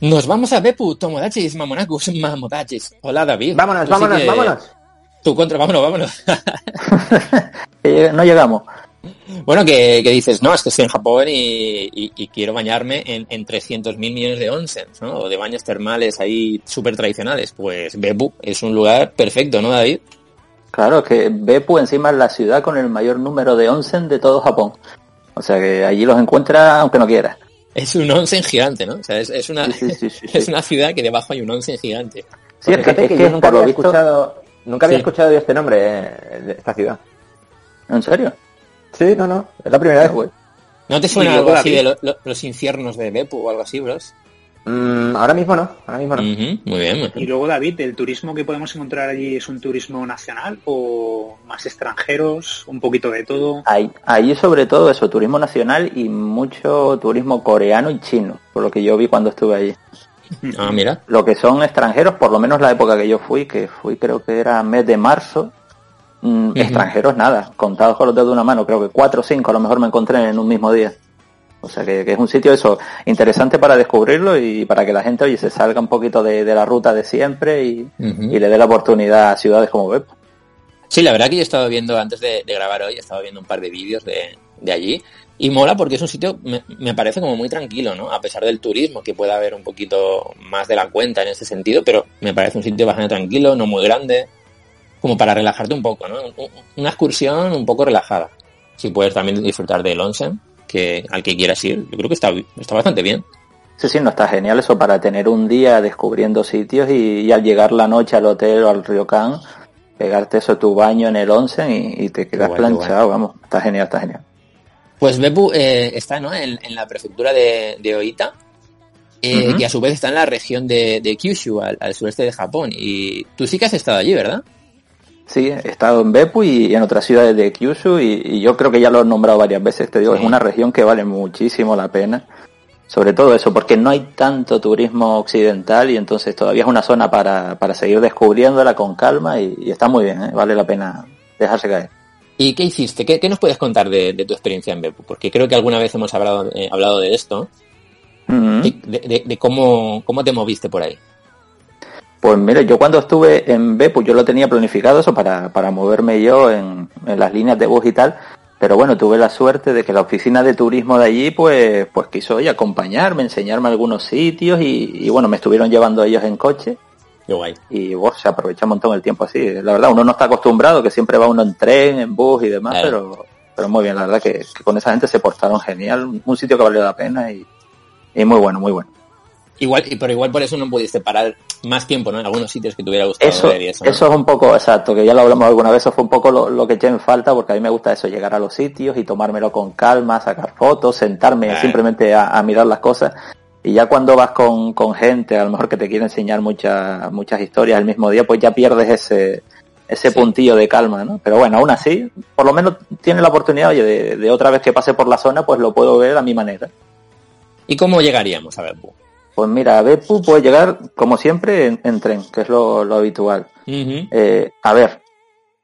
Nos vamos a Bepu, Tomodachis, Mamonacus, Mamodachis. Hola David. Vámonos, Tú sí vámonos, que- vámonos. Tu contra, vámonos, vámonos. Eh, no llegamos. bueno, que, que dices, no, es que estoy en Japón y, y- y quiero bañarme en, en 300 mil millones de onsens, ¿no? O de baños termales ahí súper tradicionales. Pues Bepu es un lugar perfecto, ¿no, David? Claro, que Beppu encima es la ciudad con el mayor número de onsen de todo Japón. O sea que allí los encuentras aunque no quieras. Es un onsen gigante, ¿no? O sea, es, es una, Sí, sí, sí, sí, es sí. una ciudad que debajo hay un onsen gigante. Sí, es que, es que yo nunca había visto... escuchado, nunca había Sí. escuchado de este nombre eh, de esta ciudad. ¿En serio? Sí, no, no, es la primera vez. Pues, ¿No te suena algo así de David. lo- lo- los infiernos de Beppu o algo así, bros? Mm, ahora mismo no, ahora mismo no. Muy bien, muy Y luego, David, ¿el turismo que podemos encontrar allí es un turismo nacional o más extranjeros? ¿Un poquito de todo? Ahí- allí sobre todo eso, turismo nacional y mucho turismo coreano y chino, por lo que yo vi cuando estuve allí. Ah, mira. Lo que son extranjeros, por lo menos la época que yo fui, que fui creo que era mes de marzo, mm, extranjeros nada, contados con los dedos de una mano, creo que cuatro o cinco a lo mejor me encontré en un mismo día. O sea que, que es un sitio eso interesante para descubrirlo y para que la gente oye se salga un poquito de, de la ruta de siempre y, le dé la oportunidad a ciudades como Beppu. Sí, la verdad que yo he estado viendo, antes de, de grabar hoy, he estado viendo un par de vídeos de, de allí. Y mola porque es un sitio, me, me parece como muy tranquilo, ¿no? A pesar del turismo, que pueda haber un poquito más de la cuenta en ese sentido, pero me parece un sitio bastante tranquilo, no muy grande, como para relajarte un poco, ¿no? Un- Una excursión un poco relajada. Si puedes también disfrutar del onsen, que al que quieras ir, yo creo que está, está bastante bien. Sí, sí, no está genial eso para tener un día descubriendo sitios y, y al llegar la noche al hotel o al ryokan, pegarte eso tu baño en el onsen y, y te quedas guay, planchado, vamos, está genial, está genial. Pues Beppu eh, está ¿no? en, en la prefectura de, de Oita eh, y a su vez está en la región de, de Kyushu, al, al sureste de Japón. Y tú sí que has estado allí, ¿verdad? Sí, he estado en Beppu y en otras ciudades de Kyushu y, y yo creo que ya lo he nombrado varias veces, te digo, Sí. es una región que vale muchísimo la pena. Sobre todo eso, porque no hay tanto turismo occidental y entonces todavía es una zona para, para seguir descubriéndola con calma y, y está muy bien, ¿eh? vale la pena dejarse caer. ¿Y qué hiciste? ¿Qué, qué nos puedes contar de, de tu experiencia en Beppu? Porque creo que alguna vez hemos hablado, eh, hablado de esto, Ujú. de, de- de cómo, cómo te moviste por ahí. Pues mire, yo cuando estuve en Beppu yo lo tenía planificado eso para, para moverme yo en, en las líneas de bus y tal, pero bueno, tuve la suerte de que la oficina de turismo de allí pues, pues quiso oye, acompañarme, enseñarme algunos sitios y, y bueno, me estuvieron llevando ellos en coche Qué guay. y vos se aprovecha un montón el tiempo así. La verdad, uno no está acostumbrado, que siempre va uno en tren, en bus y demás, Claro. pero, pero muy bien, la verdad que, que con esa gente se portaron genial, un sitio que valió la pena y, y muy bueno, muy bueno. Igual, y- pero igual por eso no pudiste parar más tiempo, ¿no? En algunos sitios que te hubiera gustado Eso, ver y eso. ¿no? eso es un poco exacto, que ya lo hablamos alguna vez, eso fue un poco lo, lo que eché en falta, porque a mí me gusta eso, llegar a los sitios y tomármelo con calma, sacar fotos, sentarme Claro. simplemente a, a mirar las cosas. Y ya cuando vas con, con gente, a lo mejor que te quiere enseñar muchas muchas historias el mismo día, pues ya pierdes ese, ese Sí. puntillo de calma, ¿no? Pero bueno, aún así, por lo menos tiene la oportunidad, oye, de, de otra vez que pase por la zona, pues lo puedo ver a mi manera. ¿Y cómo llegaríamos a Beppu? Pues mira, a Beppu puede llegar, como siempre, en, en tren, que es lo, lo habitual. Eh, a ver,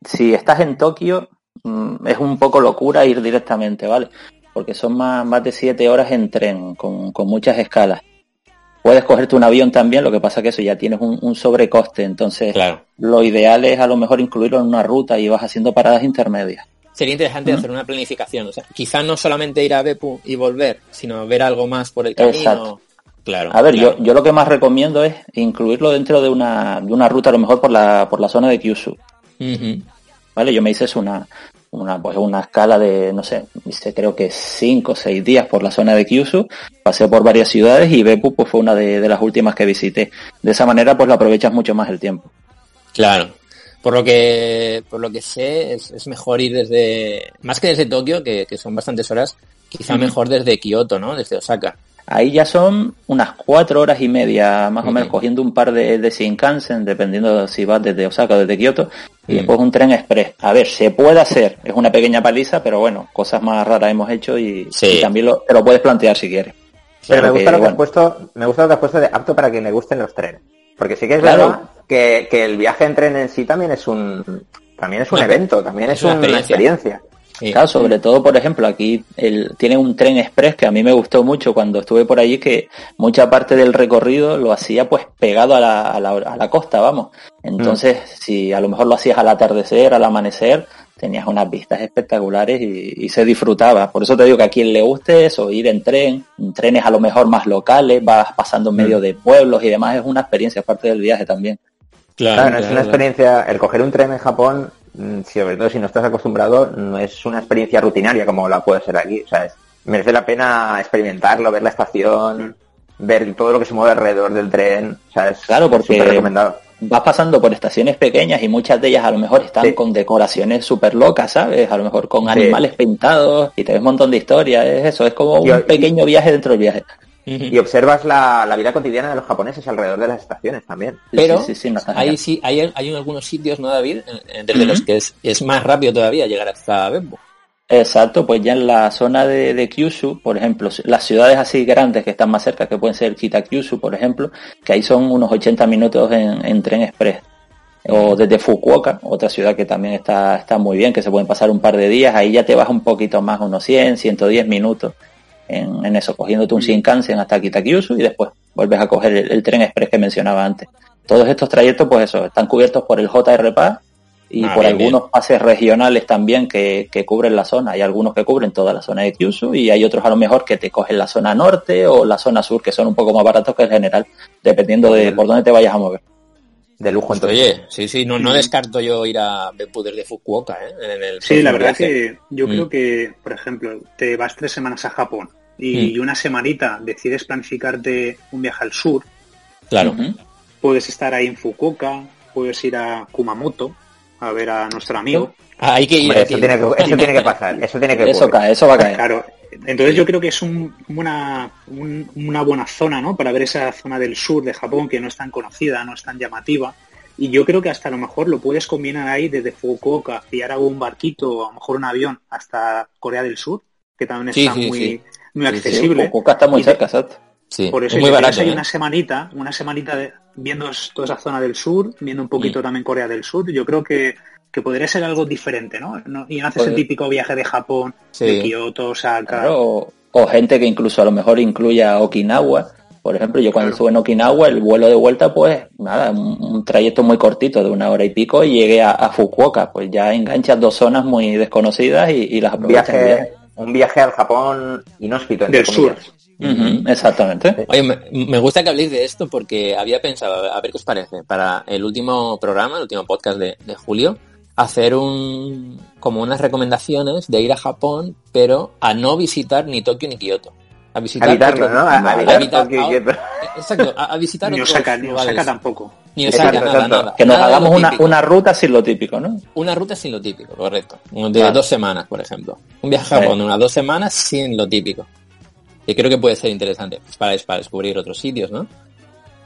si estás en Tokio, mm, es un poco locura ir directamente, ¿vale? Porque son más, más de siete horas en tren, con, con muchas escalas. Puedes cogerte un avión también, lo que pasa que eso ya tienes un, un sobrecoste, entonces Claro. lo ideal es a lo mejor incluirlo en una ruta y vas haciendo paradas intermedias. Sería interesante hacer una planificación. O sea, quizá no solamente ir a Beppu y volver, sino ver algo más por el camino. Exacto. Claro. A ver, claro. yo, yo lo que más recomiendo es incluirlo dentro de una, de una ruta, a lo mejor por la, por la zona de Kyushu. ¿vale? Yo me hice una, una, pues una escala de, no sé, hice creo que cinco o seis días por la zona de Kyushu, pasé por varias ciudades y Beppu pues fue una de, de las últimas que visité. De esa manera pues lo aprovechas mucho más el tiempo. Claro. Por lo que, por lo que sé, es, es mejor ir desde, más que desde Tokio, que, que son bastantes horas, quizá mejor desde Kioto, ¿no? Desde Osaka. Ahí ya son unas cuatro horas y media, más o menos, cogiendo un par de, de Shinkansen, dependiendo de si vas desde Osaka o desde Kioto, y después un tren express. A ver, se puede hacer, es una pequeña paliza, pero bueno, cosas más raras hemos hecho y, Sí. y también lo, te lo puedes plantear si quieres. Pero me gusta que, lo que has puesto, me gusta lo que has puesto de apto para quien le gusten los trenes. Porque sí que es Claro. verdad que, que el viaje en tren en sí también es un también es un evento, también es, es una una experiencia. Sí. Claro, sobre todo, por ejemplo, aquí el, tiene un tren express que a mí me gustó mucho cuando estuve por allí, que mucha parte del recorrido lo hacía pues pegado a la, a la, a la costa, vamos. Entonces, si a lo mejor lo hacías al atardecer, al amanecer, tenías unas vistas espectaculares y, y se disfrutaba. Por eso te digo que a quien le guste eso, ir en tren, en trenes a lo mejor más locales, vas pasando en medio de pueblos y demás, es una experiencia, es parte del viaje también. Claro, es claro, una claro. experiencia, el coger un tren en Japón, mm, sobre todo si no estás acostumbrado, no es una experiencia rutinaria como la puede ser aquí. O sea, es- merece la pena experimentarlo, ver la estación, ver todo lo que se mueve alrededor del tren. O sea, es Claro, porque- recomendado. vas pasando por estaciones pequeñas y muchas de ellas a lo mejor están Sí. con decoraciones súper locas, ¿sabes? A lo mejor con Sí. animales pintados y te ves un montón de historias, es eso, es como un pequeño viaje dentro del viaje. Y observas la, la vida cotidiana de los japoneses alrededor de las estaciones también. Pero sí, sí, sí, no está ahí sí, hay, hay en algunos sitios, ¿no, David? Desde los que es, es más rápido todavía llegar hasta Bembo. Exacto, pues ya en la zona de, de Kyushu, por ejemplo, las ciudades así grandes que están más cerca, que pueden ser Kitakyushu, por ejemplo, que ahí son unos 80 minutos en, en tren express. O desde Fukuoka, otra ciudad que también está, está muy bien, que se pueden pasar un par de días, ahí ya te vas un poquito más, unos 100, 110 minutos en, en eso, cogiéndote un Shinkansen hasta Kitakyushu y después vuelves a coger el, el tren express que mencionaba antes. Todos estos trayectos, pues eso, están cubiertos por el JRPA y Ah, por bien, algunos pases regionales también que, que cubren la zona. Hay algunos que cubren toda la zona de Kyushu y hay otros a lo mejor que te cogen la zona norte o la zona sur, que son un poco más baratos que el general, dependiendo de Bien. por dónde te vayas a mover. De lujo, Pues, entonces. oye, sí, sí, no, no descarto yo ir a Beppu desde Fukuoka, ¿eh? En el Sí, la verdad viaje. que yo Mm. creo que, por ejemplo, te vas tres semanas a Japón y Mm. una semanita decides planificarte un viaje al sur, Claro. Puedes estar ahí en Fukuoka, puedes ir a Kumamoto a ver a nuestro amigo. Ah, hay que ir. Hombre, eso, tiene que, eso tiene que pasar, eso tiene que Eso ocurrir. cae, eso va a caer. Claro, entonces yo creo que es un- una, un- una buena zona, ¿no? Para ver esa zona del sur de Japón que no es tan conocida, no es tan llamativa. Y yo creo que hasta a lo mejor lo puedes combinar ahí desde Fukuoka, pillar algún barquito o a lo mejor un avión hasta Corea del Sur, que también está sí, muy, sí. muy Sí, sí. accesible. Fukuoka está muy Y cerca, exacto. Sí, Por eso es muy barato. ¿eh? una semanita, una semanita de- viendo toda esa zona del sur, viendo un poquito Mm. también Corea del Sur. Yo creo que, que podría ser algo diferente, ¿no? No- Y no haces el típico viaje de Japón, Sí. de Kioto, Osaka. Claro, o, o gente que incluso a lo mejor incluya Okinawa. Por ejemplo, yo cuando Claro. estuve en Okinawa, el vuelo de vuelta, pues nada, un, un trayecto muy cortito de una hora y pico y llegué a, a Fukuoka. Pues ya enganchas dos zonas muy desconocidas y, y las aprovechas. viaje, un viaje al Japón inhóspito, Del sur. Exactamente. Oye, me, me gusta que habléis de esto porque había pensado, a ver qué os parece, para el último programa, el último podcast de, de julio, hacer un como unas recomendaciones de ir a Japón, pero a no visitar ni Tokio ni Kioto. A visitar Habitarlo, ¿no? A, Tokio y Kioto. Exacto, a, a visitar Ni Osaka, ni. Osaka tampoco. Ni Osaka, Exacto, nada, exacto. nada. Que nos Nada hagamos una, una ruta sin lo típico, ¿no? Una ruta sin lo típico, correcto. De dos semanas, por ejemplo. Un viaje a Sí. Japón de unas dos semanas sin lo típico. Y creo que puede ser interesante para, para descubrir otros sitios, ¿no?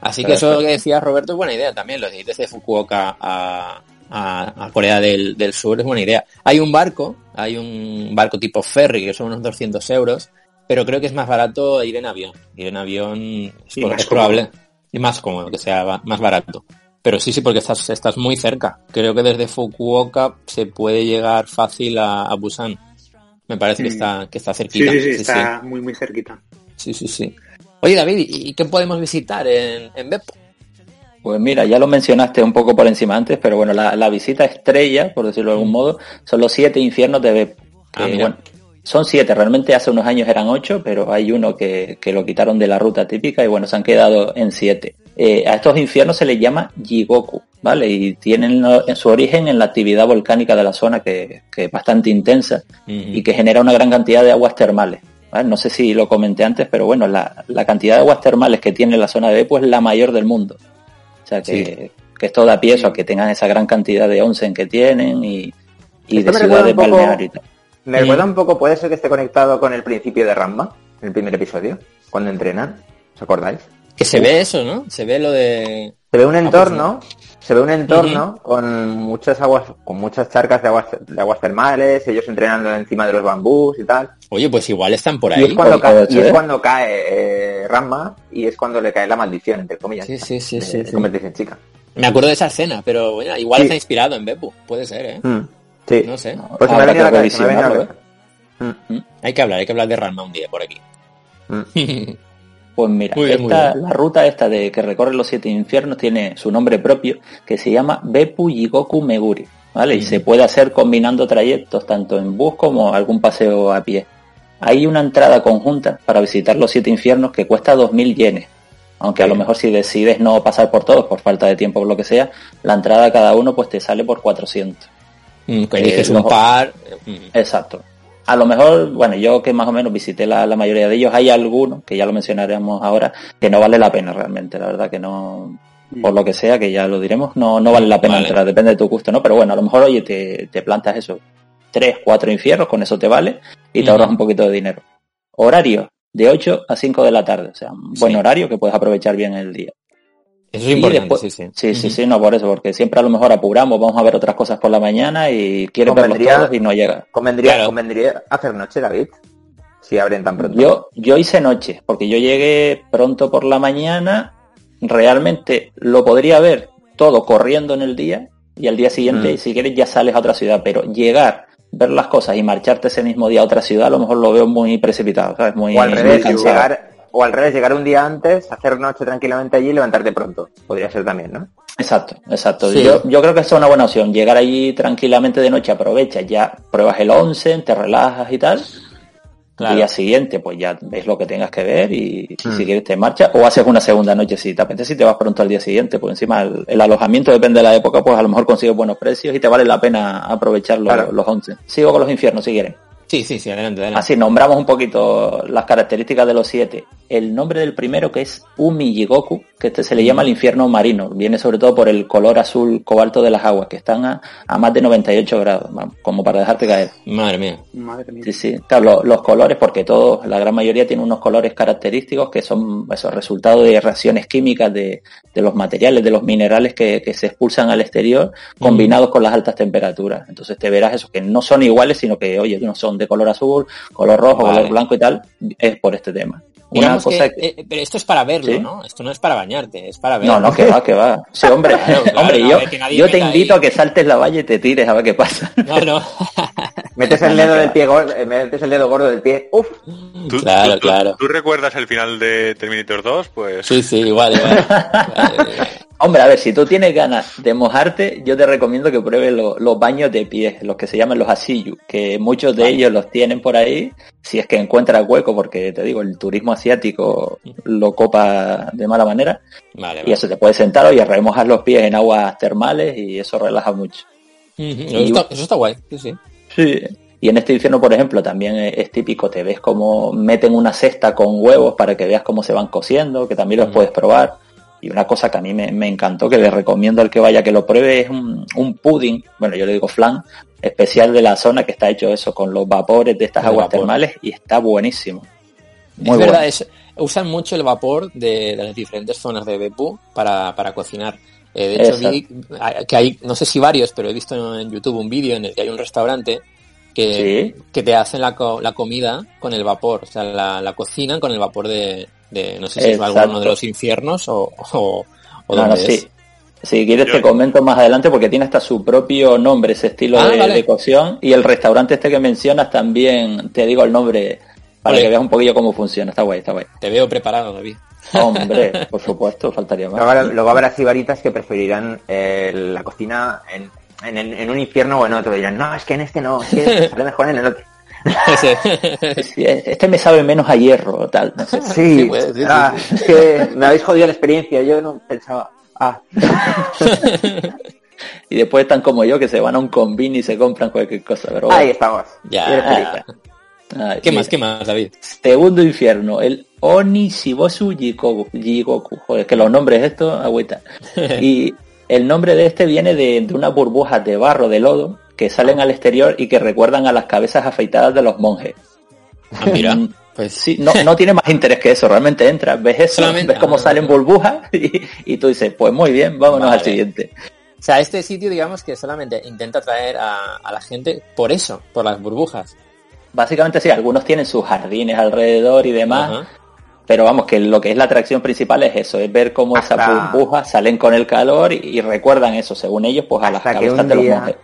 Así que eso Perfecto. que decía Roberto es buena idea también. Lo de Fukuoka a, a, a Corea del, del Sur es buena idea. Hay un barco, hay un barco tipo ferry que son unos 200 euros, pero creo que es más barato ir en avión. Ir en avión es, probable y más cómodo que sea más barato. Pero sí, sí, porque estás, estás muy cerca. Creo que desde Fukuoka se puede llegar fácil a, a Busan. Me parece que Mm. está, que está Sí, cerquita. sí, sí, está muy, muy cerquita. sí, sí, sí. Oye, David, ¿y qué podemos visitar en, en Beppo? Pues mira, ya lo mencionaste un poco por encima antes, pero bueno, la, la visita estrella, por decirlo de algún modo, son los siete infiernos de Beppo. Ah, Que, mira. bueno, son siete, realmente hace unos años eran ocho, pero hay uno que, que lo quitaron de la ruta típica y bueno, se han quedado en siete. Eh, a estos infiernos se les llama Jigoku, ¿vale? Y tienen lo- en su origen en la actividad volcánica de la zona, que, que es bastante intensa y que genera una gran cantidad de aguas termales. ¿vale? No sé si lo comenté antes, pero bueno, la, la cantidad de aguas termales que tiene la zona de Beppo es la mayor del mundo. O sea que, que esto da pie a que tengan esa gran cantidad de onsen que tienen y, y Esto de ciudades balnearias. y tal. Me recuerda un poco, puede ser que esté conectado con el principio de Ramma, el primer episodio. cuando entrenan. ¿Os acordáis? Que se ve eso, ¿no? Se ve lo de... Se ve un entorno, se ve un entorno con muchas aguas, con muchas charcas de aguas, de aguas termales, ellos entrenando encima de los bambús y tal. Oye, pues igual están por Y ahí. es cuando cae, y es cuando cae eh, Ramma y es cuando le cae la maldición, entre comillas. Sí, sí, sí, sí, sí. convertirse en chica. Me acuerdo de esa escena, pero bueno, igual Sí. está inspirado en Beppu. Puede ser, ¿eh? Mm, Sí. No sé. Pues me la cabeza, me. Mm, Hay que hablar, hay que hablar de Ranma un día por aquí. Pues mira, bien, esta- la ruta esta de que recorre los siete infiernos tiene su nombre propio, que se llama Beppu Yigoku Meguri, ¿vale? Y se puede hacer combinando trayectos, tanto en bus como algún paseo a pie. Hay una entrada conjunta para visitar los siete infiernos que cuesta 2.000 yenes. Aunque a lo mejor si decides no pasar por todos, por falta de tiempo o lo que sea, la entrada a cada uno pues te sale por 400. Mm, que eliges Eh, un los- par. mm. Exacto. A lo mejor, bueno, yo que más o menos visité la, la mayoría de ellos, hay algunos, que ya lo mencionaremos ahora, que no vale la pena realmente, la verdad que no, por lo que sea, que ya lo diremos, no, no vale la pena Vale. entrar, depende de tu gusto, ¿no? Pero bueno, a lo mejor, oye, te, te plantas eso, tres, cuatro infiernos, con eso te vale, y te Ujú. ahorras un poquito de dinero. Horario, de 8 a 5 de la tarde, o sea, un buen Sí. horario que puedes aprovechar bien el día. Eso es Y importante, después- sí, sí. Sí, sí, Ujú. sí, no por eso, porque siempre a lo mejor apuramos, vamos a ver otras cosas por la mañana y quieres verlos todos y no llega. Convendría, Claro. convendría hacer noche, David. Si abren tan pronto. Yo, yo hice noche, porque yo llegué pronto por la mañana, realmente lo podría ver todo corriendo en el día y al día siguiente, Mm. si quieres, ya sales a otra ciudad, pero llegar, ver las cosas y marcharte ese mismo día a otra ciudad, a lo mejor lo veo muy precipitado, ¿sabes? Muy, o al muy revés, cansado. llegar, o al revés, llegar un día antes, hacer noche tranquilamente allí y levantarte pronto. Podría ser también, ¿no? Exacto, exacto. Sí. Yo, yo creo que esa es una buena opción. Llegar allí tranquilamente de noche, aprovechas, ya pruebas el 11, te relajas y tal. Claro. Día siguiente, pues ya ves lo que tengas que ver y, Mm. si quieres te marchas o haces una segunda noche si te apetece y te vas pronto al día siguiente. Pues encima el, el alojamiento depende de la época, pues a lo mejor consigues buenos precios y te vale la pena aprovechar los, Claro. los 11. Sigo con los infiernos si quieren. Sí, sí, sí, adelante, adelante. Así nombramos un poquito las características de los siete. El nombre del primero que es Umijigoku, que este se le llama el infierno marino. Viene sobre todo por el color azul cobalto de las aguas, que están a, a más de 98 grados, como para dejarte caer. Madre mía. Madre mía. Sí, sí. Claro, lo- los colores, porque todos, la gran mayoría tiene unos colores característicos que son esos resultados de reacciones químicas de, de los materiales, de los minerales que, que se expulsan al exterior, combinados con las altas temperaturas. Entonces te verás eso, que no son iguales, sino que, oye, no son de color azul, color rojo, Vale. color blanco y tal, es por este tema. Una cosa que, eh, pero esto es para verlo, ¿Sí? ¿no? Esto no es para bañarte, es para verlo. No, no, que va, que va. Sí, hombre, Claro, claro, hombre, no, yo, yo te invito ahí. a que saltes la valla y te tires a ver qué pasa. No, no. Metes el dedo del pie gordo, eh, metes el dedo gordo del pie. Uf, ¿Tú, Claro, tú- tú- claro. ¿Tú recuerdas el final de Terminator 2? Pues Sí, sí, igual, igual. Vale, vale. Hombre, a ver, si tú tienes ganas de mojarte, yo te recomiendo que pruebes lo- los baños de pies, los que se llaman los asiyu, que muchos de ellos los tienen por ahí, si es que encuentras hueco, porque te digo, el turismo asiático lo copa de mala manera, Vale, y eso te puedes sentar y remojas los pies en aguas termales y eso relaja mucho. Ujú, Eso está, eso está guay, sí, sí. Sí. Y en este infierno, por ejemplo, también es, típico, te ves como meten una cesta con huevos para que veas cómo se van cociendo, que también los puedes probar. Y una cosa que a mí me, me encantó, que le recomiendo al que vaya que lo pruebe, es un, un pudding, bueno, yo le digo flan, especial de la zona que está hecho eso, con los vapores de estas aguas vapor. termales y está buenísimo. Muy es verdad, es, usan mucho el vapor de, de las diferentes zonas de Beppu para, para cocinar. Eh, de hecho, vi que hay, no sé si varios, pero he visto en YouTube un vídeo en el que hay un restaurante que, Sí. que te hacen la, la comida con el vapor, o sea, la, la cocinan con el vapor de, de no sé si es Exacto. alguno de los infiernos o, o, o No, no, dónde sí. es. Si quieres Yo- te comento más adelante porque tiene hasta su propio nombre ese estilo Ah, de, vale. de cocción y el restaurante este que mencionas también te digo el nombre para que veas un poquillo cómo funciona. Está guay, está guay. Te veo preparado, David. Hombre, por supuesto, faltaría luego más. habrá, luego habrá sibaritas que preferirán eh, la cocina en, en, en un infierno o en otro. Dirán, no, es que en este no, es que sale mejor en el otro. Sí, Este me sabe menos a hierro, tal. No sé. Sí, pues, sí, sí, ah, es que me habéis jodido la experiencia, yo no pensaba. Ah, Y después están como yo que se van a un combin y se compran cualquier cosa. Pero bueno. ahí estamos. Ya. Feliz. Ay, ¿Qué mira. más, qué más, David? Segundo infierno, el Onishibosu Jikoku. Jigoku. Joder, que los nombres estos, agüita. Y el nombre de este viene de, de unas burbujas de barro, de lodo, que salen al exterior y que recuerdan a las cabezas afeitadas de los monjes. Ah, mira. Mm, Pues Sí, no, no tiene más interés que eso, realmente entras, ves eso, Solamente- ves cómo ah. salen burbujas y, y tú dices, pues muy bien, vámonos Vale. al siguiente. O sea, este sitio, digamos que solamente intenta atraer a, a la gente por eso, por las burbujas. Básicamente sí, algunos tienen sus jardines alrededor y demás, pero vamos, que lo que es la atracción principal es eso, es ver cómo esas burbujas salen con el calor y, y recuerdan eso, según ellos, pues a las Hasta cabezas de los monjes.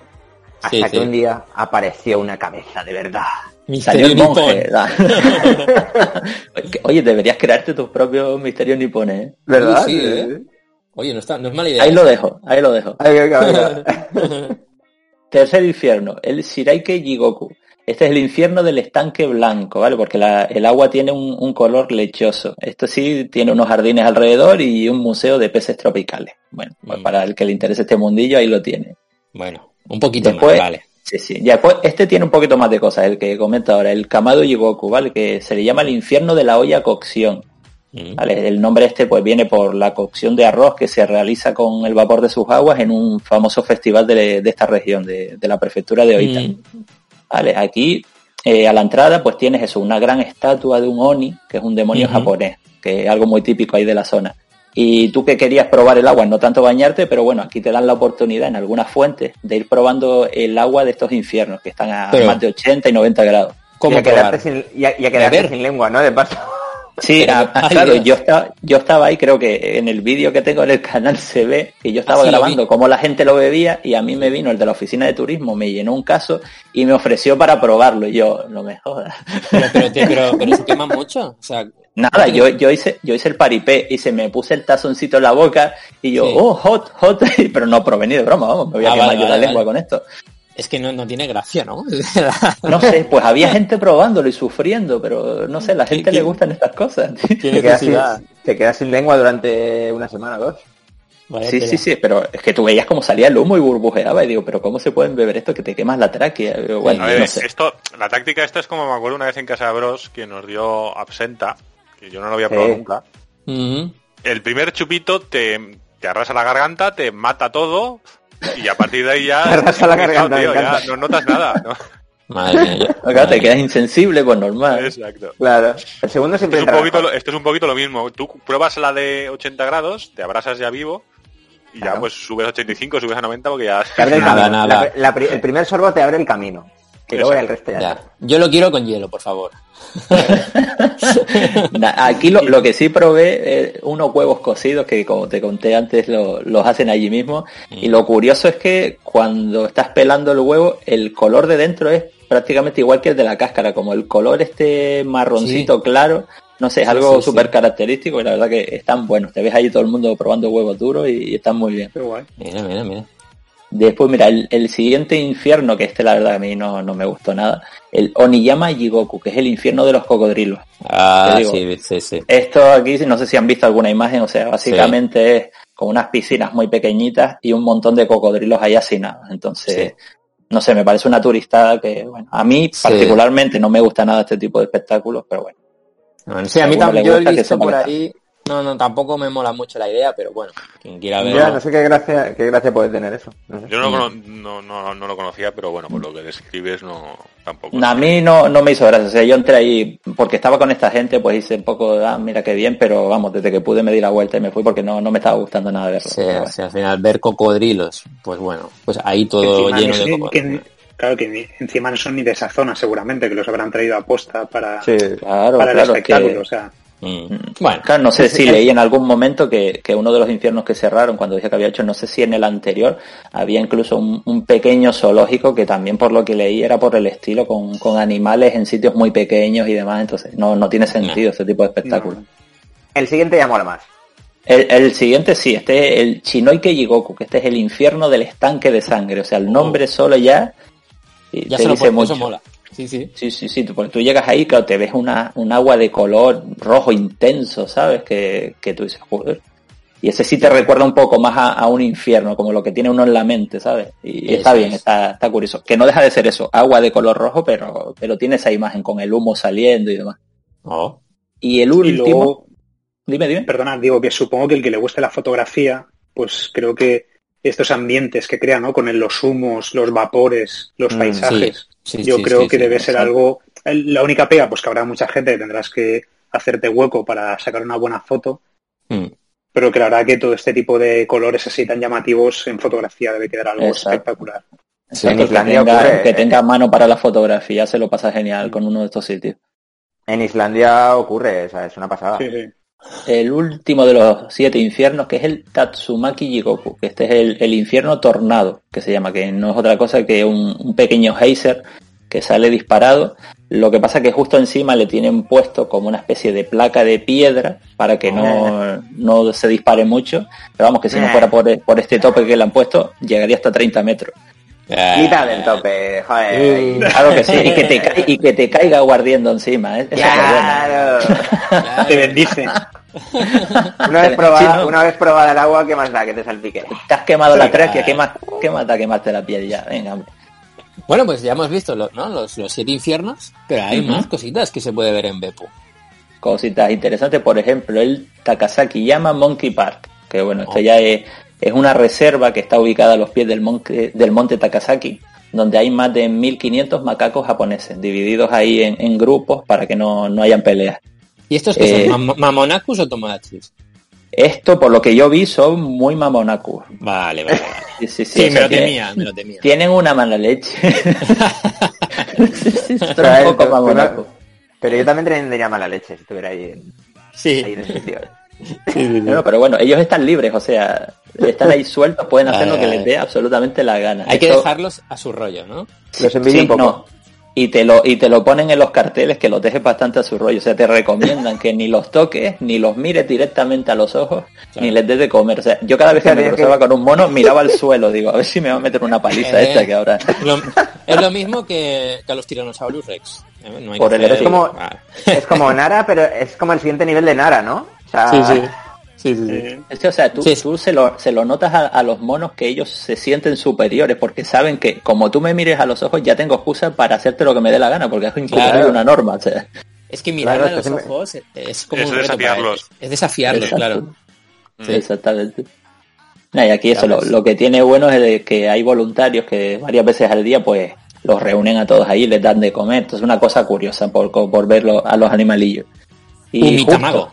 Hasta Sí, que sí. un día apareció una cabeza de verdad. Salió Misterio el nipón. monje. Oye, deberías crearte tus propios misterios nipones. ¿eh? ¿Verdad? Sí, ¿eh? Oye, no, está, no es mala idea. Ahí lo dejo, ahí lo dejo. Tercer infierno, el Shiraike Jigoku. Este es el infierno del estanque blanco, ¿vale? Porque la- el agua tiene un, un color lechoso. Esto sí tiene unos jardines alrededor y un museo de peces tropicales. Bueno, pues Mm. para el que le interese este mundillo, ahí lo tiene. Bueno, un poquito Después- más, vale. Sí, sí. Ya después, este tiene un poquito más de cosas, el que comenta ahora, el Kamado Jigoku, ¿vale? Que se le llama el infierno de la olla cocción. Mm. ¿vale? El nombre este pues viene por la cocción de arroz que se realiza con el vapor de sus aguas en un famoso festival de, de esta región, de, de la prefectura de Oita. Mm. Vale, aquí eh, a la entrada pues tienes eso, una gran estatua de un Oni, que es un demonio japonés, que es algo muy típico ahí de la zona. Y tú que querías probar el agua, no tanto bañarte, pero bueno, aquí te dan la oportunidad en algunas fuentes de ir probando el agua de estos infiernos, que están a Pero- más de 80 y 90 grados. Y ¿Cómo a quedarte probar? sin, y a, y a quedarte sin lengua, ¿no? De paso. Sí, a- claro, yo estaba, yo estaba ahí, creo que en el vídeo que tengo en el canal se ve que yo estaba Ah, grabando cómo la gente lo bebía y a mí me vino el de la oficina de turismo, me llenó un caso y me ofreció para probarlo. Y yo, no me jodas. Pero, pero, te- pero, pero se quema mucho. O sea, Nada, yo, yo hice, yo hice el paripé y se me puse el tazoncito en la boca y yo, Sí. oh, hot, hot, pero no provení de broma, vamos, me voy a Ah, quemar vale, yo la lengua vale. con esto. es que no, no tiene gracia, ¿no? No sé, pues había gente probándolo y sufriendo, pero no sé, a la gente ¿Qué- le gustan estas cosas. Te quedas, sin, te quedas sin lengua durante una semana o dos. Vaya Sí, tela. sí, sí, pero es que tú veías cómo salía el humo y burbujeaba y digo, pero ¿cómo se pueden beber esto que te quemas la tráquea? Bueno, no sé. esto, la táctica esta es como me acuerdo una vez en casa de Bros que nos dio absenta, que yo no lo había probado nunca. El primer chupito te, te arrasa la garganta, te mata todo y a partir de ahí ya... Te arrasa la tío, garganta, me ya encanta. no notas nada. ¿no? Madre mía. yo- Acá madre te quedas insensible, pues normal. Exacto. Claro. El segundo siempre Esto es, un poquito, lo- esto es un poquito lo mismo. Tú pruebas la de 80 grados, te abrasas ya vivo y ya pues subes a 85, subes a 90 porque ya... Nada, nada. La- el primer sorbo te abre el camino. Luego Exacto. el resto ya. Ya. Yo lo quiero con hielo, por favor. Aquí lo, lo que sí probé es unos huevos cocidos que como te conté antes lo- los hacen allí mismo y lo curioso es que cuando estás pelando el huevo el color de dentro es prácticamente igual que el de la cáscara, como el color este marroncito claro, no sé, es algo sí, sí. súper característico y la verdad que están buenos, te ves ahí todo el mundo probando huevos duros y, y están muy bien. Qué guay. Mira, mira, mira. Después, mira, el, el siguiente infierno, que este la verdad a mí no, no me gustó nada, el Oniyama Jigoku, que es el infierno de los cocodrilos. Ah, digo. sí, sí, sí. Esto aquí, no sé si han visto alguna imagen, o sea, básicamente es como unas piscinas muy pequeñitas y un montón de cocodrilos ahí hacinados. Entonces, no sé, me parece una turistada que, bueno, a mí Sí. particularmente no me gusta nada este tipo de espectáculos, pero bueno. A mí Si a alguno también, yo he visto por ahí, no, no, tampoco me mola mucho la idea, pero bueno, quien quiera verlo. Ya, no sé qué gracia, qué gracia puede tener eso. No sé. Yo no, no, no, no lo conocía, pero bueno, por lo que describes no tampoco. A mí no, no me hizo gracia, o sea, yo entré ahí porque estaba con esta gente, pues hice un poco, ah, mira qué bien, pero vamos, desde que pude me di la vuelta y me fui porque no, no me estaba gustando nada verlo. Sí, o sea, al final ver cocodrilos, pues bueno, pues ahí todo Encima lleno no de cocodrilos. que- claro que ni- encima no son ni de esa zona, seguramente, que los habrán traído a posta para, Sí. Claro, para el claro, es que- espectáculo. O sea. Bueno, Claro, no sé Sí, si sí, leí en algún momento que, que uno de los infiernos que cerraron, cuando dije que había hecho, no sé si en el anterior, había incluso un, un pequeño zoológico que también por lo que leí era por el estilo, con, con animales en sitios muy pequeños y demás, entonces no, no tiene sentido este tipo de espectáculo. no. El siguiente ya mola más. El, el siguiente sí, este es el Chinoike Jigoku, que este es el infierno del estanque de sangre, o sea, el nombre solo ya, y ya te se lo dice eso mucho. mola. Sí, sí. Sí, sí, sí, tú- porque tú llegas ahí, claro, te ves una, un agua de color rojo intenso, ¿sabes? Que, que tú dices, joder. Y ese sí te recuerda un poco más a, a un infierno, como lo que tiene uno en la mente, ¿sabes? Y está bien, es. está, está curioso. Que no deja de ser eso, agua de color rojo, pero, pero tiene esa imagen con el humo saliendo y demás. Oh. Y el Y último, luego, dime, dime. perdona, digo que supongo que el que le guste la fotografía, pues creo que estos ambientes que crea, ¿no? Con el- los humos, los vapores, los Mm, paisajes, sí, yo sí, creo sí, que sí, debe ser algo La única pega, pues que habrá mucha gente que tendrás que hacerte hueco para sacar una buena foto. Mm. Pero que la verdad que todo este tipo de colores así tan llamativos en fotografía debe quedar algo Exacto. espectacular. Exacto, En Islandia que, tenga, ocurre, que eh. tenga mano para la fotografía se lo pasa genial con uno de estos sitios. En Islandia ocurre, o sea, es una pasada. Sí, sí. El último de los siete infiernos, que es el Tatsumaki Jigoku, que este es el, el infierno tornado, que se llama, que no es otra cosa que un, un pequeño geyser que sale disparado. Lo que pasa que justo encima le tienen puesto como una especie de placa de piedra para que no, no se dispare mucho. Pero vamos, que si no fuera por, por este tope que le han puesto, llegaría hasta 30 metros. Ah, Quita del tope, joder. Claro que sí, y que te, ca- y que te caiga guardiendo encima. ¿eh? Buena. Claro. Te bendice. Una vez Sí, probada, ¿no? una vez probada el agua, ¿qué más da que te salpique? Te has quemado la tráquea, claro. ¿qué más, qué más da quemarte la piel ya? Venga, hombre. Bueno, pues ya hemos visto lo- ¿no? los, los siete infiernos, pero hay más cositas que se puede ver en Beppu. Cositas interesantes, por ejemplo, el Takasaki Yama Monkey Park, que bueno, esto Oh. ya es, es una reserva que está ubicada a los pies del monte, del monte Takasaki, donde hay más de 1500 macacos japoneses, divididos ahí en, en grupos para que no, no hayan peleas. ¿Y estos que Eh. son? ¿Mam- ¿Mamonakus o Tomodachis? Esto, por lo que yo vi, son muy mamonaku. Vale, vale, vale. Sí, sí, sí, Sí, o me lo tiene- temía, me lo temía. Tienen una mala leche. son un poco. Pero yo también tendría mala leche si estuviera ahí en, Sí, ahí en ese sitio. No, pero bueno, ellos están libres, o sea, están ahí sueltos, pueden hacer lo que les dé absolutamente la gana. hay que dejarlos a su rollo, ¿no? Los Sí, un poco. no. Y te lo y te lo ponen en los carteles que los dejes bastante a su rollo, o sea, te recomiendan que ni los toques, ni los mires directamente a los ojos, Claro. ni les des de comer. O sea, yo cada vez que me cruzaba con un mono, miraba al suelo, digo, a ver si me va a meter una paliza Eh, esta que ahora. Lo- es lo mismo que, que a los Tiranosaurus Rex. ¿eh? No hay Por que el hacer- hecho- como- Ah. Es como Nara, pero es como el siguiente nivel de Nara, ¿no? O sea, Sí, sí. Sí, sí, sí. Eh, o sea, tú, Sí. tú se, lo, se lo notas a, a los monos que ellos se sienten superiores porque saben que como tú me mires a los ojos ya tengo excusa para hacerte lo que me dé la gana porque es incumplir Claro. una norma. O sea, Es que Claro, a los ojos es como Es un reto para desafiarlos. ellos. Es desafiarlos, Exacto. claro. Sí. Exactamente. Y aquí eso, lo, lo que tiene bueno es de que hay voluntarios que varias veces al día pues los reúnen a todos ahí, les dan de comer. Entonces es una cosa curiosa por, por verlo a los animalillos. Un mitamago.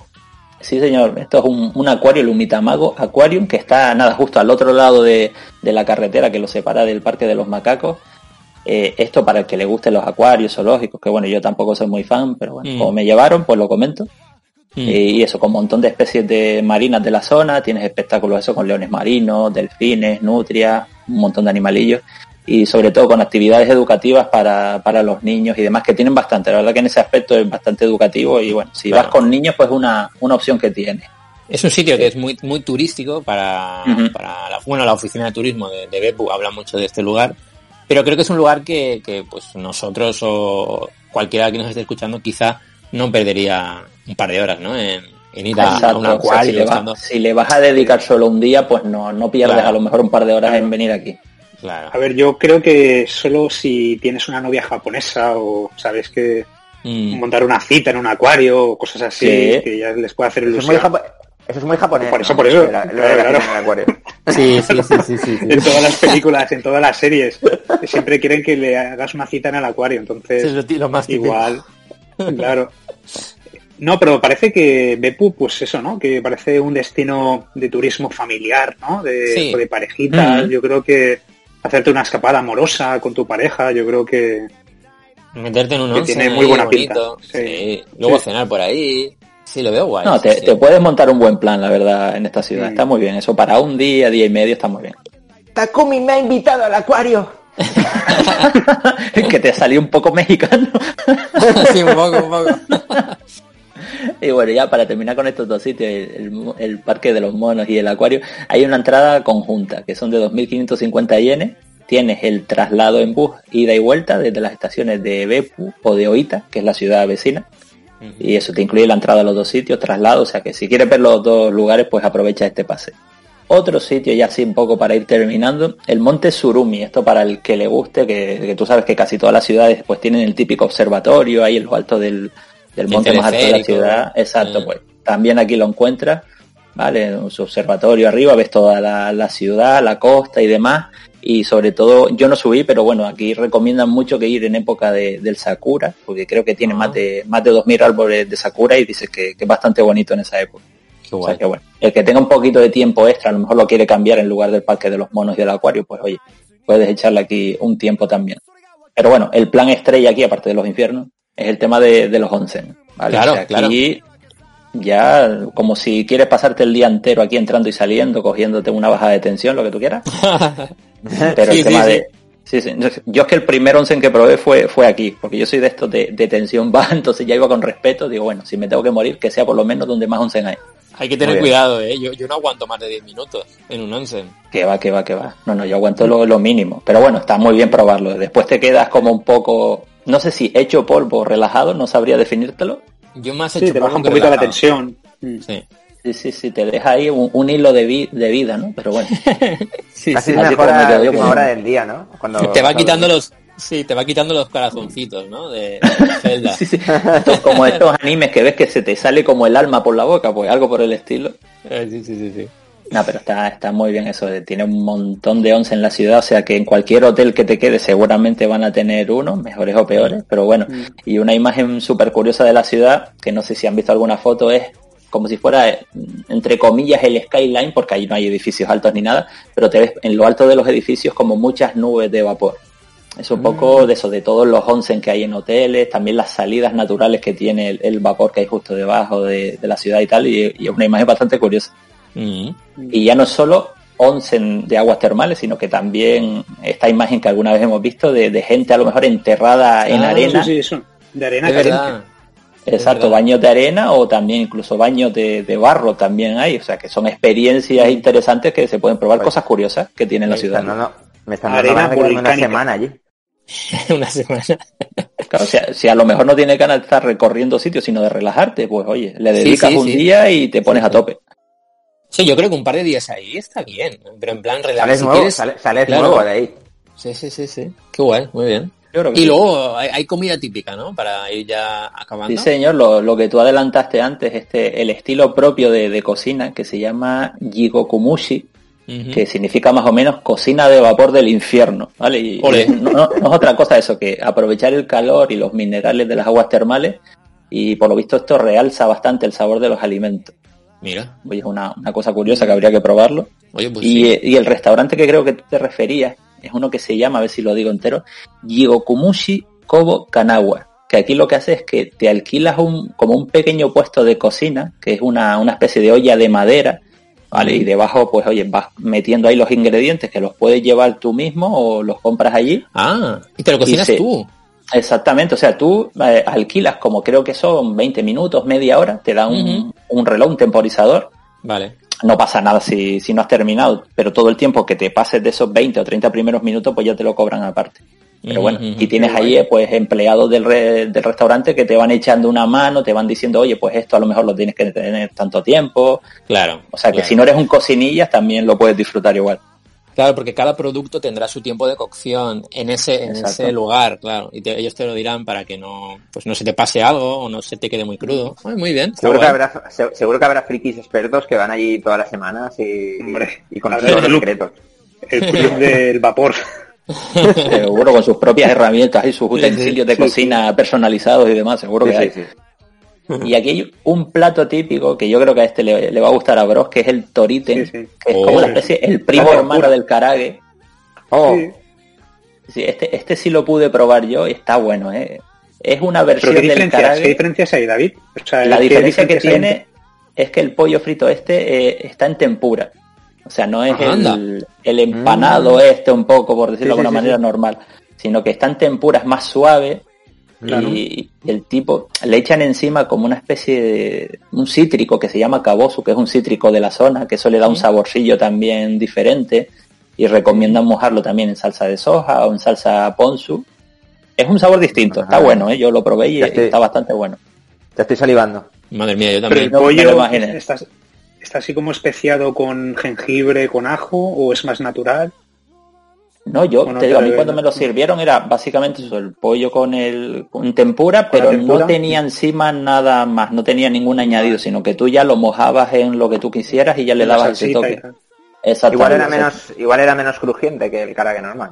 Sí, señor. Esto es un, un acuario, el Umitamago Aquarium, que está nada justo al otro lado de, de la carretera que lo separa del Parque de los Macacos. Eh, esto para el que le gusten los acuarios zoológicos, que bueno, yo tampoco soy muy fan, pero bueno, Mm. como me llevaron, pues lo comento. Mm. Eh, y eso, con un montón de especies de marinas de la zona, tienes espectáculos eso con leones marinos, delfines, nutrias, un montón de animalillos y sobre todo con actividades educativas para, para los niños y demás que tienen bastante. La verdad que en ese aspecto es bastante educativo y bueno, si Claro. vas con niños pues una, una opción que tiene. Es un sitio que es muy muy turístico para, la, bueno, la oficina de turismo de, de Beppu habla mucho de este lugar, pero creo que es un lugar que, que pues nosotros o cualquiera que nos esté escuchando quizá no perdería un par de horas, ¿no? En, en ir a, Exacto, un o sea, acuario si, le vas, si le vas a dedicar solo un día, pues no, no pierdes Claro. a lo mejor un par de horas Claro. en venir aquí. Claro. A ver, yo creo que solo si tienes una novia japonesa o sabes que Mm. montar una cita en un acuario o cosas así, Sí. que ya les puede hacer Eso es muy, ilusión. japo- eso es muy japonés. Por eso, ¿no? por eso. Lo de la- lo de la Claro, cita en el acuario. Sí, sí, sí, sí, sí. En todas las películas, en todas las series, siempre quieren que le hagas una cita en el acuario, entonces Es lo, más típico. igual, claro. No, pero parece que Beppu, pues eso, ¿no? Que parece un destino de turismo familiar, ¿no? De, Sí. o de parejitas. Ujú. Yo creo que hacerte una escapada amorosa con tu pareja, yo creo que Meterte en un Que tiene muy buena bonito. pinta. Sí. Sí. Luego Sí. cenar por ahí. Sí, lo veo guay. No, te, sí. te puedes montar un buen plan, la verdad, en esta ciudad. Está muy bien. Eso para un día, día y medio está muy bien. Takumi me ha invitado al acuario. que te salió un poco mexicano. sí, un poco, un poco. Y bueno, ya para terminar con estos dos sitios, el, Parque de los Monos y el Acuario, hay una entrada conjunta, que son de 2.550 yenes. Tienes el traslado en bus, ida y vuelta, desde las estaciones de Beppu o de Oita, que es la ciudad vecina. Y eso te incluye la entrada a los dos sitios, traslado, o sea que si quieres ver los dos lugares, pues aprovecha este pase. Otro sitio, ya así un poco para ir terminando, el Monte Surumi, esto para el que le guste, que, que tú sabes que casi todas las ciudades pues tienen el típico observatorio ahí en lo alto del, del El monte más alto de la ciudad. Exacto, Mm. pues también aquí lo encuentras. ¿vale? Su observatorio arriba, ves toda la, la ciudad, la costa y demás. Y sobre todo, yo no subí, pero bueno, aquí recomiendan mucho que ir en época de, del Sakura, porque creo que tiene más de más de 2.000 árboles de Sakura y dice que, que es bastante bonito en esa época. Qué O sea que bueno, el que tenga un poquito de tiempo extra, a lo mejor lo quiere cambiar en lugar del parque de los monos y del acuario, pues oye, puedes echarle aquí un tiempo también. Pero bueno, el plan estrella aquí, aparte de los infiernos, es el tema de, de los onsen. ¿vale? Claro, O sea, claro. aquí ya como si quieres pasarte el día entero aquí entrando y saliendo, cogiéndote una baja de tensión, lo que tú quieras. Pero Sí, el tema sí, de... Sí, sí. Yo es que el primer onsen que probé fue, fue aquí, porque yo soy de estos de, de tensión baja, entonces ya iba con respeto, digo, bueno, si me tengo que morir, que sea por lo menos donde más onsen hay. Hay que tener cuidado, ¿eh? Yo, yo no aguanto más de 10 minutos en un onsen. Que va, que va, que va. No, no, yo aguanto lo, lo mínimo. Pero bueno, está muy bien probarlo. Después te quedas como un poco, no sé si hecho polvo o relajado, no sabría definírtelo. Yo más he Sí, hecho te baja polvo un poquito la tensión. Sí. Sí, sí, sí, te deja ahí un, un hilo de, vi- de vida, ¿no? Pero bueno. Sí, Casi sí. es así mejor como me a quedo la yo última con- hora del día, ¿no? Cuando, Te va quitando los... Sí, te va quitando los corazoncitos, ¿no? De, de Zelda. Sí, sí. Como estos animes que ves que se te sale como el alma por la boca, pues algo por el estilo. Eh, sí, sí, sí, sí. No, pero está, está muy bien eso. de- Tiene un montón de once en la ciudad, o sea que en cualquier hotel que te quede seguramente van a tener uno, mejores o peores, pero bueno. Y una imagen súper curiosa de la ciudad, que no sé si han visto alguna foto, es como si fuera, entre comillas, el skyline, porque ahí no hay edificios altos ni nada, pero te ves en lo alto de los edificios como muchas nubes de vapor. Es un poco de eso, de todos los onsen que hay en hoteles, también las salidas naturales que tiene el, el vapor que hay justo debajo de, de la ciudad y tal, y, y es una imagen bastante curiosa. Mm. Y ya no solo onsen de aguas termales, sino que también esta imagen que alguna vez hemos visto de, de gente a lo mejor enterrada en Ah, arena. Sí, sí, eso. De arena Es caliente. verdad. Exacto, baños de arena o también incluso baños de, de barro también hay. O sea que son experiencias interesantes que se pueden probar, Pues- cosas curiosas que tiene la ciudad. están dando, me están dando Arena quedarme una semana allí. Una semana. Claro, si a lo mejor no tienes ganas de estar recorriendo sitios, sino de relajarte, pues oye, le dedicas sí, un sí. día y te pones Sí, a tope. Sí, yo creo que un par de días ahí está bien. Pero en plan relax. Sales Si nuevo, quieres- sale- sales Claro. nuevo de ahí. Sí, sí, sí, sí. Qué guay, muy bien. Y sí. luego hay, hay comida típica, ¿no? Para ir ya acabando. Sí, señor, lo, lo que tú adelantaste antes, este, el estilo propio de, de cocina que se llama Jigokumushi, Ujú. que significa más o menos cocina de vapor del infierno, ¿vale? Y, Ole. y no, no- no es otra cosa eso, que aprovechar el calor y los minerales de las aguas termales y por lo visto esto realza bastante el sabor de los alimentos. Mira. Oye, es una, una cosa curiosa que habría que probarlo. Oye, pues y, sí. eh, y el restaurante que creo que te referías es uno que se llama, a ver si lo digo entero, Jigokumushi Kobo Kanawa, que aquí lo que hace es que te alquilas un, como un pequeño puesto de cocina, que es una, una especie de olla de madera, ¿vale? Y debajo, pues oye, vas metiendo ahí los ingredientes que los puedes llevar tú mismo o los compras allí. Ah, y te lo cocinas se- tú. Exactamente, o sea, tú eh, alquilas como creo que son 20 minutos, media hora, te da un, un reloj, un temporizador, Vale. no pasa nada si, si no has terminado, pero todo el tiempo que te pases de esos 20 o 30 primeros minutos, pues ya te lo cobran aparte. Pero bueno, y tienes ahí pues empleados del, re- del restaurante que te van echando una mano, te van diciendo, oye, pues esto a lo mejor lo tienes que tener tanto tiempo. Claro. O sea que claro. si no eres un cocinillas, también lo puedes disfrutar igual. Claro, porque cada producto tendrá su tiempo de cocción en ese, en ese lugar, claro. Y te- ellos te lo dirán para que no, pues no se te pase algo o no se te quede muy crudo. Ay, muy bien. Seguro que, habrá, se- seguro que habrá frikis expertos que van allí todas las semanas y, con los secretos. El club del vapor. Seguro con sus propias herramientas y sus Sí, sí, utensilios de sí, cocina personalizados y demás, seguro que Sí, hay. Y aquí hay un plato típico que yo creo que a este le, le va a gustar a Bros, que es el toriten, Sí, sí. que es Oh. como la especie, el primo hermano del karage. Oh, Sí. Sí, este, este sí lo pude probar yo y está bueno, ¿eh? Es una ¿Pero versión qué del diferencias, qué karage. diferencias hay, David? O sea, La ¿qué diferencia que hay? tiene es que el pollo frito este eh, está en tempura. O sea, no es Ah, el, el empanado este un poco, por decirlo Sí, de alguna manera sí. normal, sino que está en tempura, es más suave Claro. y, el tipo le echan encima como una especie de un cítrico que se llama cabosu, que es un cítrico de la zona, que eso le da un saborcillo también diferente y recomiendan mojarlo también en salsa de soja o en salsa ponzu. Es un sabor distinto, está bueno, ¿eh? yo lo probé y estoy- está bastante bueno. ya estoy salivando. Madre mía, yo Pero también. el No, me lo pollo imaginé. está, está así como especiado con jengibre, con ajo, o es más natural. No, yo Bueno, te digo, a mí cuando me lo sirvieron era básicamente eso, el pollo con el con tempura, pero tempura. no tenía encima nada más, no tenía ningún añadido, sino que tú ya lo mojabas en lo que tú quisieras y ya le dabas ese toque. Exactamente. Igual era menos, igual era menos crujiente que el karaage normal.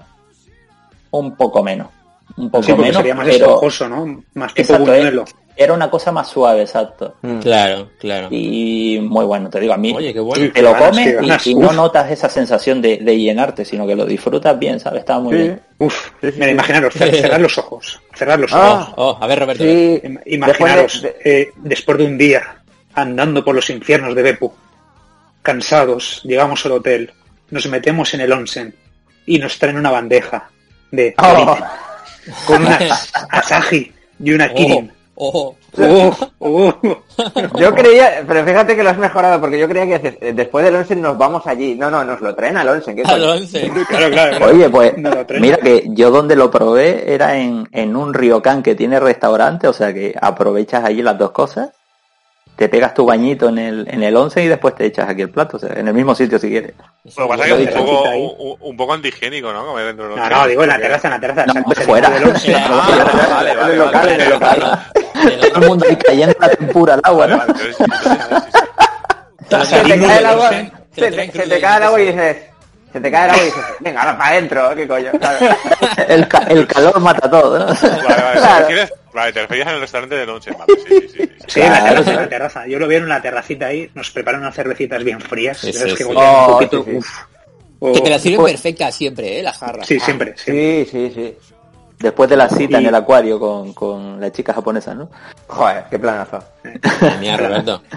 un poco menos, un poco Sí, menos, sería más pero esponjoso, ¿no? Más tipo exacto, eh, era una cosa más suave, exacto. Mm. Claro, claro. Y muy bueno, te digo, a mí Oye, qué bueno. te lo ganas, comes qué y- ganas. y, no notas esa sensación de, de llenarte, sino que lo disfrutas bien, ¿sabes? Está muy Sí. bien. Uf, Sí, sí, mira, sí. imaginaros, cer- cerrar los ojos, cerrar los Ah. ojos. Oh, a ver, Roberto. Sí. Imaginaros, Después de- eh, después de un día andando por los infiernos de Beppu, cansados, llegamos al hotel, nos metemos en el onsen y nos traen una bandeja de Oh. con una asahi y una kirin. Oh, oh. Oh, oh. Yo creía, pero fíjate que lo has mejorado porque yo creía que eh, después del Onsen nos vamos allí. No, no, nos lo traen al Onsen. ¿qué Al once. Claro, claro, claro. Oye, pues mira que yo donde lo probé era en, en un ryokan que tiene restaurante, o sea que aprovechas allí las dos cosas, te pegas tu bañito en el, en el once y después te echas aquí el plato, o sea, en el mismo sitio si quieres. Lo que pasa que es un poco, un, un poco antihigiénico, ¿no? Comer dentro de No, no, digo en la terraza, en la terraza. No, fuera. del onsen. Vale, vale, En el vale, local, vale. en el local. Todo el mundo ahí cayendo la tempura al agua, ¿no? Se te cae el agua, se te, cae el agua y dices, se te cae el agua y dices, venga, ahora para adentro, qué coño. Claro. El, ca- el calor mata todo, ¿no? Vale, vale, Claro. ¿te refieres? Vale, te referías en el restaurante de noche, vale, sí, sí, sí. sí. Sí, en la Claro, terraza, en la terraza. Yo lo veo en la terracita ahí, nos preparan unas cervecitas bien frías. Sí, sí, que sí. golpean un Oh, poquito. sí, sí. uf. O- Que te la sirven Pues- perfecta siempre, ¿eh? La jarra. Sí, siempre, siempre. Sí, sí, sí. Después de la cita Y- en el acuario con, con la chica japonesa, ¿no? Joder, qué planazo. Mira, Roberto.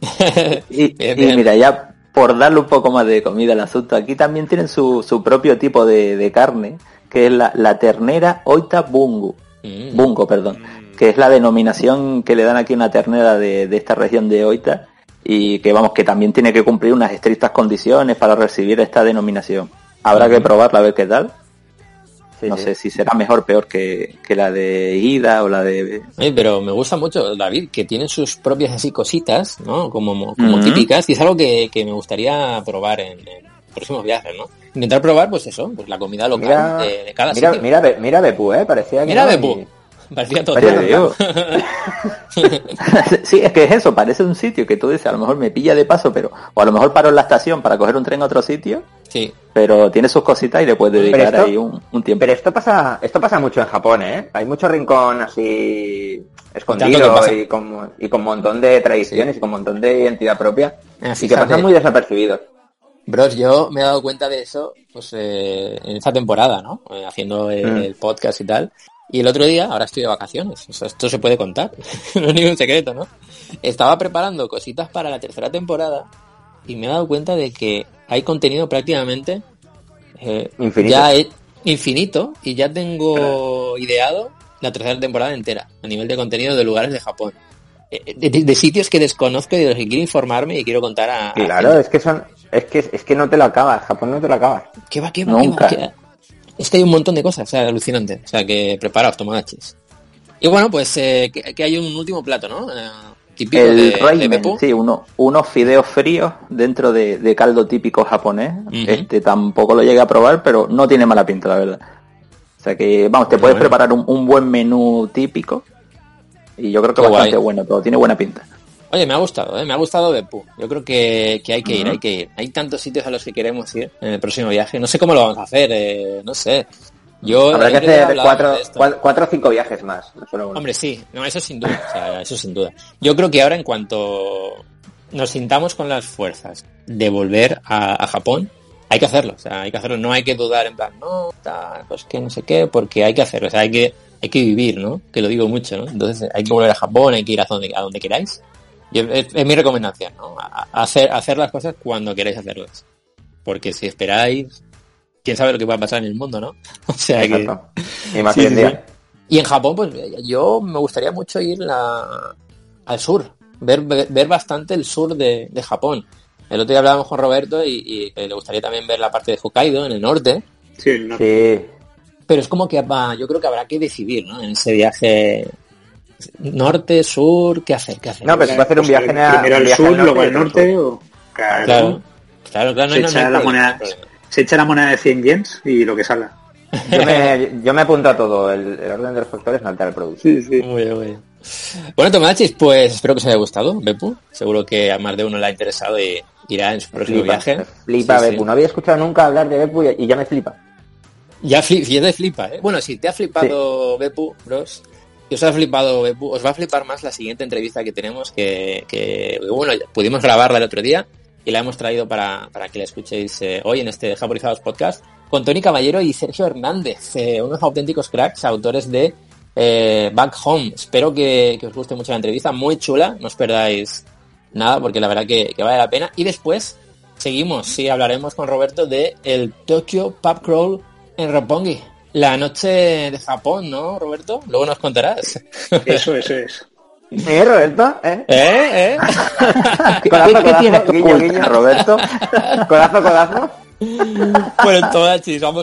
Y, Bien, y bien. mira, ya por darle un poco más de comida al asunto, aquí también tienen su, su propio tipo de, de carne, que es la, la ternera Oita Bungu. Mm. Bungo, perdón, Mm. que es la denominación que le dan aquí a una ternera de, de esta región de Oita y que vamos, que también tiene que cumplir unas estrictas condiciones para recibir esta denominación. Habrá que probarla a ver qué tal. Sí, no sí. sé si será mejor o peor que, que la de Ida o la de... Oye, pero me gusta mucho, David, que tiene sus propias así cositas, ¿no? Como, como típicas, y es algo que, que me gustaría probar en, en próximos viajes, ¿no? Intentar probar, pues eso, pues la comida local Mira, de, de cada mira, sitio. mira, mira Bepú, eh, parecía que Mira no, Bepú. y- Parecía todo. Sí, es que es eso, parece un sitio que tú dices, a lo mejor me pilla de paso, pero o a lo mejor paro en la estación para coger un tren a otro sitio, Sí. pero tiene sus cositas y le puedes dedicar esto- ahí un, un tiempo. Pero esto pasa, esto pasa mucho en Japón, ¿eh? Hay mucho rincón así escondido y con, y con un montón de tradiciones y con un montón de identidad propia Ah, y que pasan muy desapercibidos. Bros, yo me he dado cuenta de eso pues eh, en esta temporada, ¿no? Eh, haciendo el, Mm. el podcast y tal. Y el otro día, ahora estoy de vacaciones, o sea, esto se puede contar, no es ningún secreto, ¿no? Estaba preparando cositas para la tercera temporada y me he dado cuenta de que hay contenido prácticamente eh, Infinito. ya he- infinito y ya tengo ideado la tercera temporada entera a nivel de contenido de lugares de Japón. Eh, De, de- de sitios que desconozco y de los que quiero informarme y quiero contar a, Claro, es que son, es que es que no te lo acabas, Japón no te lo acabas. ¿Qué va, qué va, qué Nunca. va, qué va? Es que hay un montón de cosas, o sea, alucinante. O sea, que preparaos, tomagachis. Y bueno, pues eh, que, que hay un último plato, ¿no? Eh, típico El de, de ramen, Beppu. sí, uno, unos fideos fríos dentro de, de caldo típico japonés. Ujú. Este tampoco lo llegué a probar, pero no tiene mala pinta, la verdad. O sea que, vamos, te puedes bueno. preparar un, un buen menú típico. Y yo creo que Qué bastante guay. bueno, todo tiene buena pinta. Oye, me ha gustado, ¿eh? me ha gustado Beppu. Yo creo que, que hay que ir, hay que ir. Hay tantos sitios a los que queremos ir en el próximo viaje. No sé cómo lo vamos a hacer, eh, no sé. Yo Habrá que hacer cuatro, de cuatro o cinco viajes más, no solo uno. Hombre, sí, no, eso sin duda, o sea, eso sin duda. Yo creo que ahora en cuanto nos sintamos con las fuerzas de volver a, a Japón, hay que hacerlo, o sea, hay que hacerlo, no hay que dudar en plan, no, tal, pues que no sé qué, porque hay que hacerlo, o sea, hay que, hay que vivir, ¿no? Que lo digo mucho, ¿no? Entonces hay que volver a Japón, hay que ir a donde, a donde queráis. Yo- es, es mi recomendación, ¿no? Hacer, hacer las cosas cuando queráis hacerlas. Porque si esperáis, quién sabe lo que va a pasar en el mundo, ¿no? O sea que... Y más Sí, hoy en sí, día. Y en Japón, pues yo me gustaría mucho ir la- al sur, ver, ver, bastante el sur de, de Japón. El otro día hablábamos con Roberto y, y que le gustaría también ver la parte de Hokkaido, en el norte, Sí, no. Sí. pero es como que va- yo creo que habrá que decidir, ¿no? En ese viaje norte, sur, ¿qué hacer? ¿Qué hacer? No, pero se puede hacer un Pues viaje, primero a- un al viaje sur, al luego al norte. O... Claro. Claro, claro, claro, no hay, Se no, echa la moneda. Se echa la moneda de 100 yens y lo que salga. Yo me, yo me apunto a todo. El, el orden de los factores no altera el producto. Sí, sí. Muy bien, muy bien. Bueno, Tomachis, pues espero que os haya gustado, Bepu. Seguro que a más de uno le ha interesado y irá en su próximo Flipa, viaje. flipa Sí, sí. Bepu. No había escuchado nunca hablar de Bepu y, y ya me flipa. Ya, fli- ya te flipa, ¿eh? Bueno, si te ha flipado Bepu, bros, si os ha flipado os va a flipar más la siguiente entrevista que tenemos, que, bueno, pudimos grabarla el otro día y la hemos traído para, para que la escuchéis eh, hoy en este Japonizados Podcast con Tony Caballero y Sergio Hernández, eh, unos auténticos cracks, autores de eh, Back Home. Espero que, os guste mucho la entrevista, muy chula, no os perdáis nada porque la verdad que, que vale la pena. Y después seguimos, sí, hablaremos con Roberto de el Tokyo Pub Crawl en Roppongi. La noche de Japón, ¿no, Roberto? Luego nos contarás. Eso, eso es. ¿Eh, Roberto? ¿Eh? ¿Eh? ¿Eh? Codazo, ¿Qué- qué tiene codazo, que guiño. Roberto? Codazo, codazo. bueno, todas, vamos.